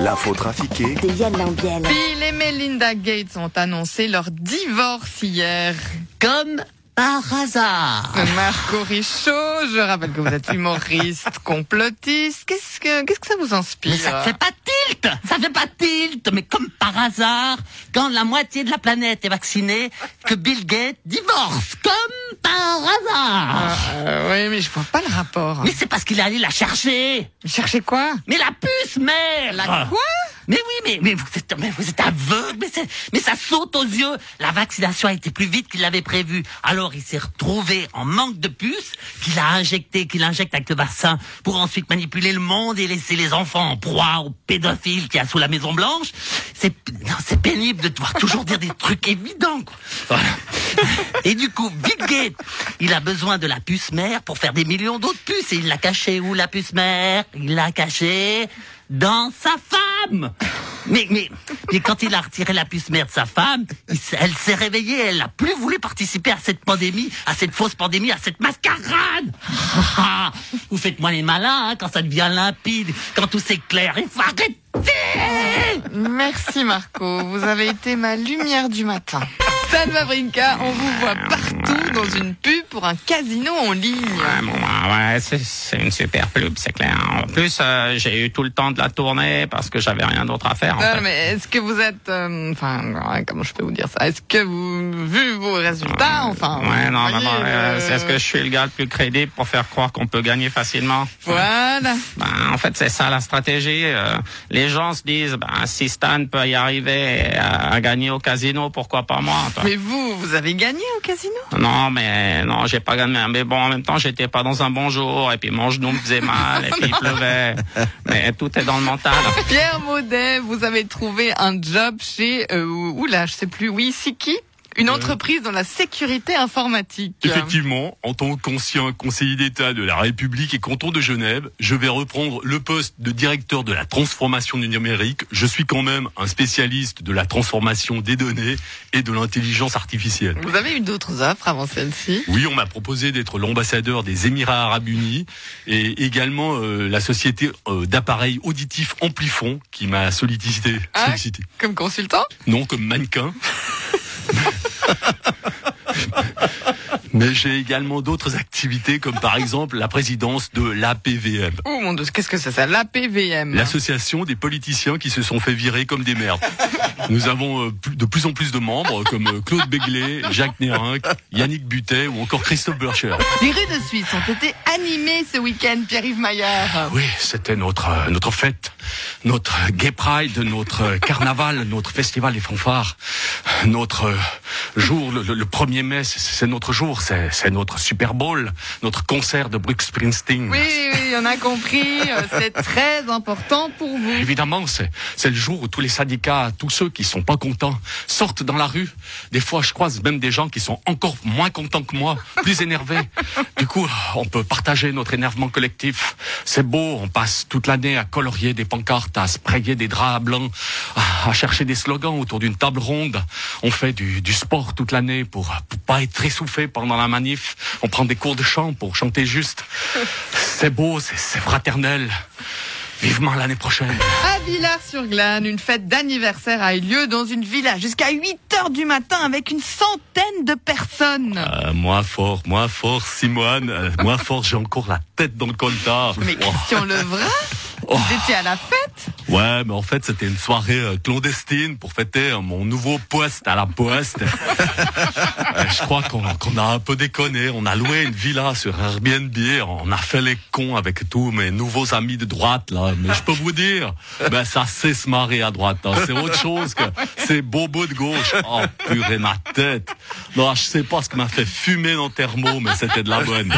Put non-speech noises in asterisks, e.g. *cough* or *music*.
L'info trafiquée de Yann Lambiel. Bill et Melinda Gates ont annoncé leur divorce hier. Comme par hasard. Marco Richaud, je rappelle que vous êtes humoriste, complotiste. Qu'est-ce que, qu'est-ce que ça vous inspire Mais ça fait pas tilt. Ça fait pas tilt. Mais comme par hasard, quand la moitié de la planète est vaccinée, que Bill Gates divorce. Comme par hasard. Euh, Oui, mais je vois pas le rapport. Mais c'est parce qu'il est allé la chercher. Cherchez quoi? Mais la puce, mère. La quoi? Mais oui, mais, mais, vous êtes, mais vous êtes aveugle, mais, mais ça saute aux yeux. La vaccination a été plus vite qu'il l'avait prévu. Alors il s'est retrouvé en manque de puces qu'il a injecté, qu'il injecte avec le vaccin pour ensuite manipuler le monde et laisser les enfants en proie aux pédophiles qu'il y a sous la Maison Blanche. C'est pénible de devoir toujours dire des trucs évidents. quoi. Voilà. Et du coup, Bill Gates, il a besoin de la puce mère pour faire des millions d'autres puces. Et il l'a caché où la puce mère? Il l'a caché dans sa femme. Mais, mais, mais quand il a retiré la puce mère de sa femme, elle s'est réveillée, elle n'a plus voulu participer à cette pandémie, à cette fausse pandémie, à cette mascarade. *laughs* Vous faites moins les malins hein, quand ça devient limpide, quand tout s'éclaire. Il faut arrêter Merci Marco, vous avez été ma lumière du matin. San Fabrinca, on vous voit partout dans une pub pour un casino en ligne. Ouais, bon, ouais, ouais, c'est- une super pub, c'est clair. En plus, euh, j'ai eu tout le temps de la tourner parce que j'avais rien d'autre à faire. En Non, fait. mais est-ce que vous êtes, euh, enfin, comment je peux vous dire ça? Est-ce que vous, vu vos résultats, enfin, Ouais, non, non, euh, c'est est-ce que je suis le gars le plus crédible pour faire croire qu'on peut gagner facilement? Voilà. Ben, en fait, c'est ça la stratégie. les gens se disent, ben, si Stan peut y arriver à, à gagner au casino, pourquoi pas moi toi? Mais vous, vous avez gagné au casino? Non, mais non, j'ai pas gagné. Mais bon, en même temps, j'étais pas dans un bon jour, et puis mon genou me faisait mal, et puis il pleuvait. *laughs* Mais tout est dans le mental. Pierre Maudet, vous avez trouvé un job chez, euh, oula, je sais plus, oui, Siki? Une entreprise dans la sécurité informatique. Effectivement, en tant qu'ancien conseiller d'État de la République et canton de Genève, je vais reprendre le poste de directeur de la transformation du numérique. Je suis quand même un spécialiste de la transformation des données et de l'intelligence artificielle. Vous avez eu d'autres offres avant celle-ci? Oui, on m'a proposé d'être l'ambassadeur des Émirats arabes unis et également euh, la société euh, d'appareils auditifs Amplifon qui m'a sollicité. Ah, sollicité. Comme consultant? Non, comme mannequin. *laughs* Mais j'ai également d'autres activités comme par exemple la présidence de l'APVM, Oh mon dieu, qu'est-ce que c'est ça L'APVM. l'association des politiciens qui se sont fait virer comme des merdes. Nous avons euh, de plus en plus de membres comme euh, Claude Béglé, Jacques Nérinck, Yannick Butet ou encore Christophe Burcher. Les rues de Suisse ont été animées ce week-end, Pierre-Yves Maillard. Oui, c'était notre euh, notre fête, notre Gay Pride, notre carnaval, notre festival des fanfares, notre jour, le, le- le 1er mai, c'est- notre jour, c'est notre Super Bowl, notre concert de Bruce Springsteen. Oui, oui, on a compris, euh, c'est très important pour vous. Évidemment, c'est c'est le jour où tous les syndicats, tous ceux qui sont pas contents, sortent dans la rue. Des fois, je croise même des gens qui sont encore moins contents que moi, plus énervés. Du coup, on peut partager notre énervement collectif. C'est beau, on passe toute l'année à colorier des pancartes, à sprayer des draps blancs, à, à chercher des slogans autour d'une table ronde. On fait du, du sport toute l'année pour, pour pas être essoufflé pendant la manif. On prend des cours de chant pour chanter juste. C'est beau, c'est fraternel. Vivement l'année prochaine. À Villars-sur-Glane, une fête d'anniversaire a eu lieu dans une villa jusqu'à 8 heures du matin avec une centaine de personnes. Euh, moi fort, moi fort, Simone. Euh, moi fort, j'ai encore la tête dans le coltard. Mais Oh. Christian Levrat, Oh. vous étiez à la fête Ouais, mais en fait, c'était une soirée euh, clandestine pour fêter euh, mon nouveau poste à la poste. *laughs* Euh, je crois qu'on a un peu déconné. On a loué une villa sur Airbnb. On a fait les cons avec tous mes nouveaux amis de droite, là. Mais je peux vous dire, ben, ça sait se marrer à droite. hein. C'est autre chose que ces bobos de gauche. Oh, purée, ma tête. Non, je sais pas ce qui m'a fait fumer dans le thermo, mais c'était de la bonne.